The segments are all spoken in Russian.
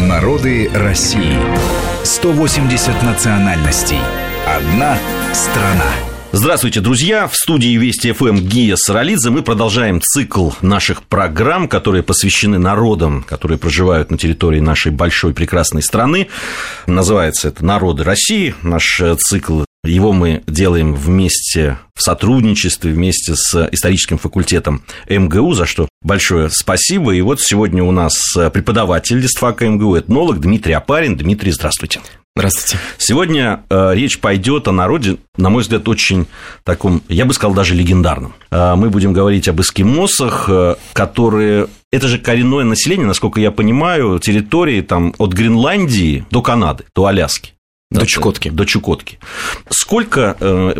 Народы России. 180 национальностей. Одна страна. Здравствуйте, друзья! В студии Вести ФМ Гия Саралидзе мы продолжаем цикл наших программ, которые посвящены народам, которые проживают на территории нашей большой прекрасной страны. Называется это «Народы России». Наш цикл его мы делаем вместе в сотрудничестве, вместе с историческим факультетом МГУ, за что большое спасибо. И вот сегодня у нас преподаватель листфака МГУ, этнолог Дмитрий Апарин. Дмитрий, здравствуйте. Здравствуйте. Сегодня э, речь пойдет о народе, на мой взгляд, очень таком, я бы сказал, даже легендарном. Э, мы будем говорить об эскимосах, э, которые это же коренное население, насколько я понимаю, территории там, от Гренландии до Канады, до Аляски. До Чукотки. До Чукотки. Сколько э,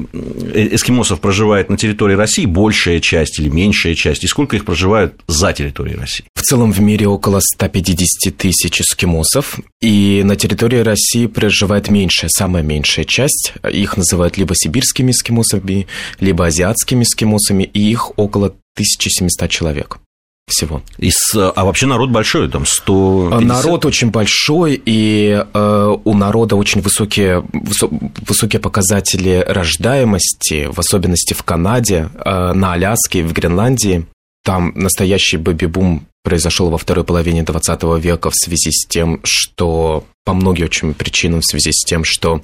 эскимосов проживает на территории России, большая часть или меньшая часть, и сколько их проживают за территорией России? В целом в мире около 150 тысяч эскимосов, и на территории России проживает меньшая, самая меньшая часть. Их называют либо сибирскими эскимосами, либо азиатскими эскимосами, и их около 1700 человек всего. Из, а вообще народ большой, там 100 Народ очень большой, и э, у народа очень высокие, высо, высокие показатели рождаемости, в особенности в Канаде, э, на Аляске, в Гренландии. Там настоящий бэби-бум произошел во второй половине 20 века в связи с тем, что по многим очень причинам, в связи с тем, что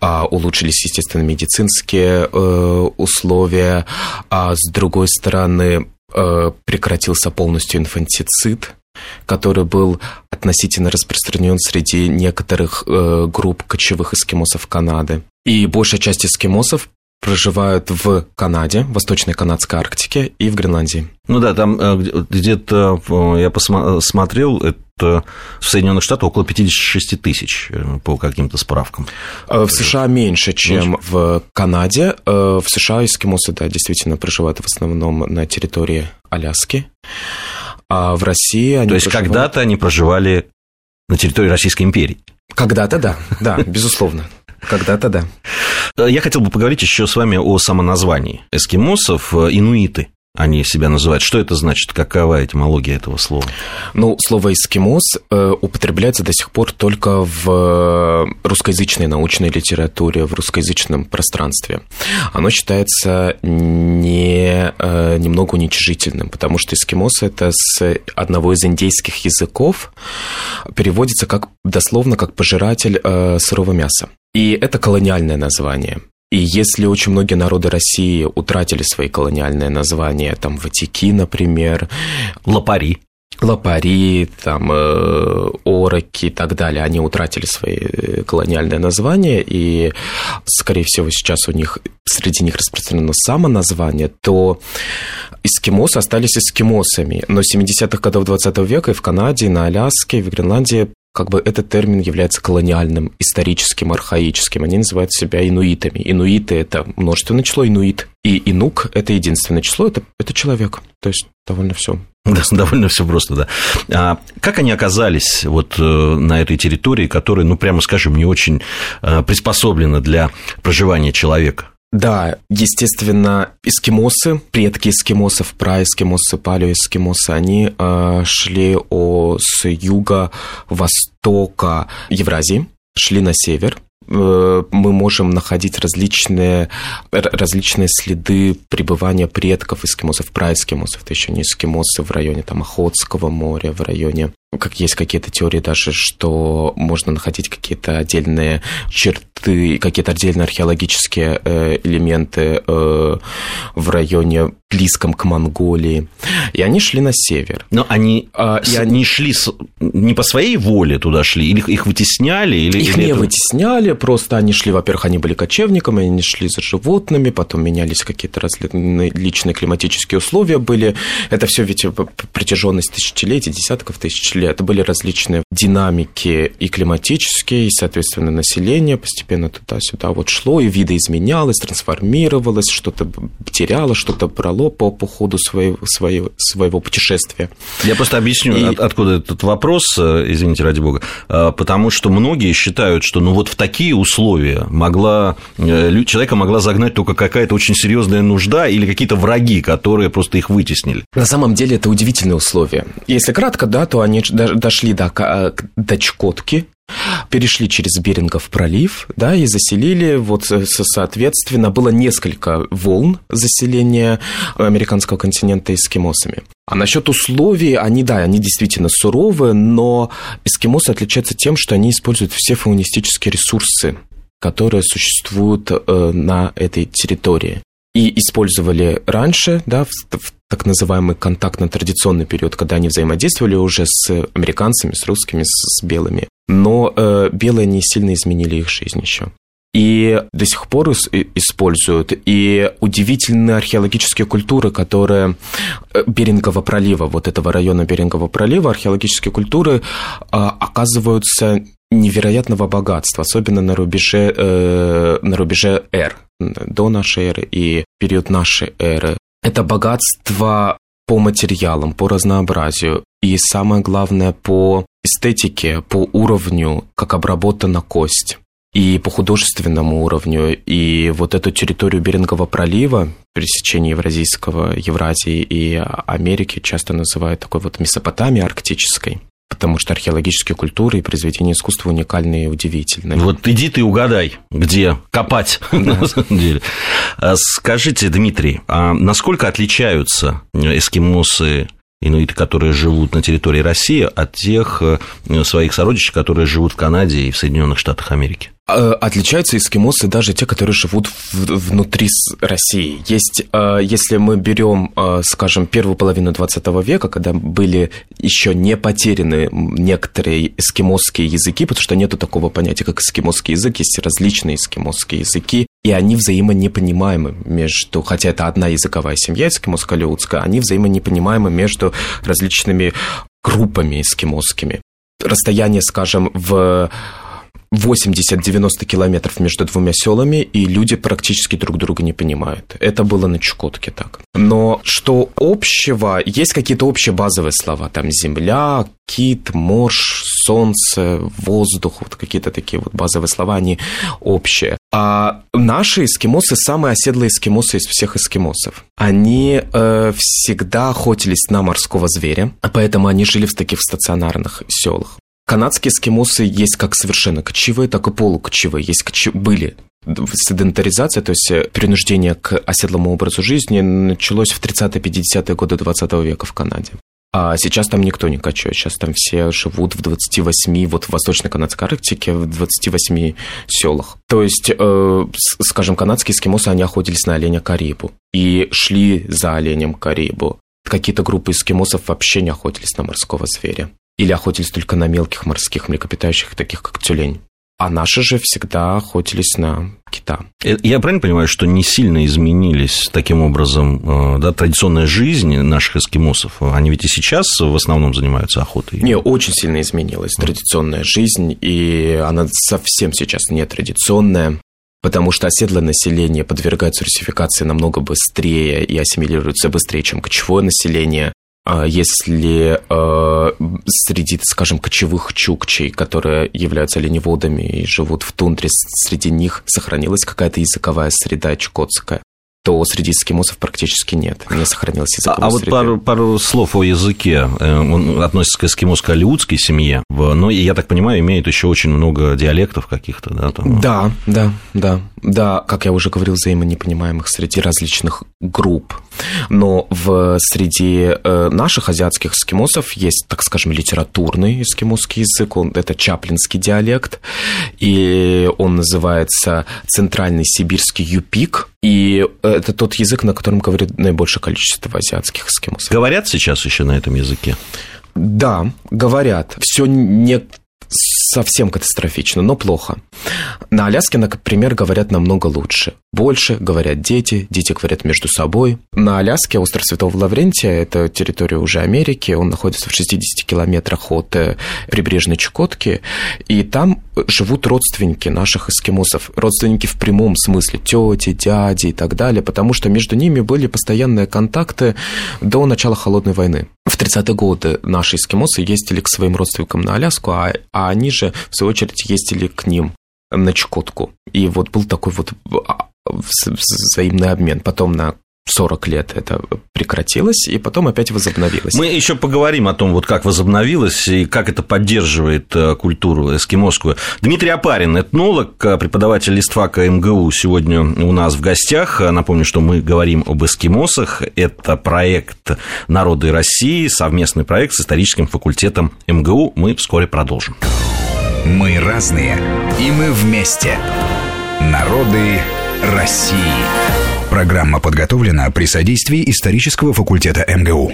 а, улучшились, естественно, медицинские э, условия, а с другой стороны, прекратился полностью инфантицид, который был относительно распространен среди некоторых э, групп кочевых эскимосов Канады. И большая часть эскимосов проживают в Канаде, в Восточной Канадской Арктике и в Гренландии. Ну да, там э, где-то я посмотрел, в Соединенных Штатах около 56 тысяч по каким-то справкам. В США меньше, чем меньше. в Канаде. В США эскимосы, да, действительно проживают в основном на территории Аляски. А в России они То есть проживают... когда-то они проживали на территории Российской империи? Когда-то, да, да, безусловно. Когда-то да. Я хотел бы поговорить еще с вами о самоназвании эскимосов, э, инуиты они себя называют. Что это значит? Какова этимология этого слова? Ну, слово «эскимос» э, употребляется до сих пор только в русскоязычной научной литературе, в русскоязычном пространстве. Оно считается не, э, немного уничижительным, потому что эскимос – это с одного из индейских языков переводится как дословно как «пожиратель э, сырого мяса». И это колониальное название. И если очень многие народы России утратили свои колониальные названия, там Ватики, например, Лапари, Лапари, там, э, Ороки и так далее, они утратили свои э, колониальные названия, и, скорее всего, сейчас у них, среди них распространено самоназвание, то эскимосы остались эскимосами. Но 70-х годов 20 века и в Канаде, и на Аляске, и в Гренландии как бы этот термин является колониальным, историческим, архаическим. Они называют себя инуитами. Инуиты – это множественное число, инуит. И инук – это единственное число, это, это человек. То есть довольно все да, довольно все просто, да. А как они оказались вот э, на этой территории, которая, ну, прямо скажем, не очень э, приспособлена для проживания человека? Да, естественно, эскимосы, предки эскимосов, праэскимосы, палеоэскимосы, они э, шли о, с юга-востока Евразии, шли на север, э, мы можем находить различные, различные следы пребывания предков эскимосов, праэскимосов, это еще не эскимосы в районе там, Охотского моря, в районе как есть какие-то теории даже, что можно находить какие-то отдельные черты, какие-то отдельные археологические э, элементы э, в районе близком к Монголии. И они шли на север. Но они, а, и они шли с, не по своей воле туда шли, или их вытесняли? Или, их или не это... вытесняли, просто они шли, во-первых, они были кочевниками, они шли за животными, потом менялись какие-то различные климатические условия были. Это все ведь протяженность тысячелетий, десятков тысяч лет. Это были различные динамики и климатические, и, соответственно, население постепенно туда-сюда вот шло, и видоизменялось, трансформировалось, что-то теряло, что-то брало по, по ходу своего, своего, своего путешествия. Я просто объясню, и... от, откуда этот вопрос, э, извините, ради бога, э, потому что многие считают, что ну вот в такие условия могла, э, человека могла загнать только какая-то очень серьезная нужда или какие-то враги, которые просто их вытеснили. На самом деле это удивительные условия. Если кратко, да, то они дошли до, до Чукотки, перешли через Берингов пролив, да, и заселили, вот, соответственно, было несколько волн заселения американского континента эскимосами. А насчет условий, они, да, они действительно суровые, но эскимосы отличаются тем, что они используют все фаунистические ресурсы, которые существуют э, на этой территории и использовали раньше, да, в, в так называемый контактно-традиционный период, когда они взаимодействовали уже с американцами, с русскими, с, с белыми. Но э, белые не сильно изменили их жизнь еще. И до сих пор используют. И удивительные археологические культуры, которые э, Берингового пролива, вот этого района Берингового пролива, археологические культуры э, оказываются невероятного богатства, особенно на рубеже, э, на рубеже эр, до нашей эры и период нашей эры. Это богатство по материалам, по разнообразию и самое главное по эстетике, по уровню, как обработана кость и по художественному уровню. И вот эту территорию Берингового пролива, пересечение Евразийского, Евразии и Америки часто называют такой вот Месопотамией арктической потому что археологические культуры и произведения искусства уникальные и удивительные. Вот иди ты угадай, где копать, да. на самом деле. А скажите, Дмитрий, а насколько отличаются эскимосы инуиты, которые живут на территории России, от тех э, своих сородичей, которые живут в Канаде и в Соединенных Штатах Америки? Э, отличаются эскимосы даже те, которые живут внутри России. Есть, э, если мы берем, скажем, первую половину 20 века, когда были еще не потеряны некоторые эскимосские языки, потому что нету такого понятия, как эскимосский язык, есть различные эскимосские языки, и они взаимонепонимаемы между, хотя это одна языковая семья эскимоско-алеутская, они взаимонепонимаемы между различными группами эскимосскими. Расстояние, скажем, в 80-90 километров между двумя селами, и люди практически друг друга не понимают. Это было на Чукотке так. Но что общего, есть какие-то общие базовые слова, там земля, кит, морж, солнце, воздух, вот какие-то такие вот базовые слова, они общие. А наши эскимосы самые оседлые эскимосы из всех эскимосов. Они э, всегда охотились на морского зверя, поэтому они жили в таких стационарных селах. Канадские эскимосы есть как совершенно кочевые, так и полукочевые. Есть коче... были седентаризация, то есть э, принуждение к оседлому образу жизни началось в 30-50-е годы 20 века в Канаде. А сейчас там никто не кочует, сейчас там все живут в 28, вот в Восточной Канадской Арктике, в 28 селах. То есть, э, скажем, канадские эскимосы, они охотились на оленя Карибу и шли за оленем Карибу. Какие-то группы эскимосов вообще не охотились на морского зверя или охотились только на мелких морских млекопитающих, таких как тюлень. А наши же всегда охотились на кита. Э, я правильно понимаю, что не сильно изменились таким образом э, да, традиционная жизнь наших эскимосов? Они ведь и сейчас в основном занимаются охотой? Не, очень сильно изменилась традиционная жизнь, и она совсем сейчас не традиционная потому что оседлое население подвергается русификации намного быстрее и ассимилируется быстрее, чем кочевое население. А если э, среди, скажем, кочевых чукчей, которые являются оленеводами и живут в тундре, среди них сохранилась какая-то языковая среда чукотская то среди эскимосов практически нет, не сохранилась языковая А, а вот пару, пару слов о языке. Э, он относится к эскимоско-алиутской семье, но, я так понимаю, имеет еще очень много диалектов каких-то, да? Там... Да, да, да. Да, как я уже говорил, взаимонепонимаемых среди различных групп. Но в среди э, наших азиатских эскимосов есть, так скажем, литературный эскимосский язык, он, это чаплинский диалект, и он называется центральный сибирский юпик, и это тот язык, на котором говорит наибольшее количество азиатских эскимосов. Говорят сейчас еще на этом языке? Да, говорят. Все не совсем катастрофично, но плохо. На Аляске, например, говорят намного лучше. Больше говорят дети, дети говорят между собой. На Аляске остров Святого Лаврентия, это территория уже Америки, он находится в 60 километрах от э, прибрежной Чукотки, и там живут родственники наших эскимосов, родственники в прямом смысле, тети, дяди и так далее, потому что между ними были постоянные контакты до начала Холодной войны. В 30-е годы наши эскимосы ездили к своим родственникам на Аляску, а, а они же, в свою очередь, ездили к ним на Чукотку. И вот был такой вот а, взаимный обмен. Потом на 40 лет это прекратилось, и потом опять возобновилось. Мы еще поговорим о том, вот как возобновилось и как это поддерживает э, культуру эскимосскую. Дмитрий Апарин, этнолог, э, преподаватель листвака МГУ, сегодня у нас в гостях. Напомню, что мы говорим об эскимосах. Это проект «Народы России», совместный проект с историческим факультетом МГУ. Мы вскоре продолжим. Мы разные, и мы вместе. Народы России. Программа подготовлена при содействии исторического факультета МГУ.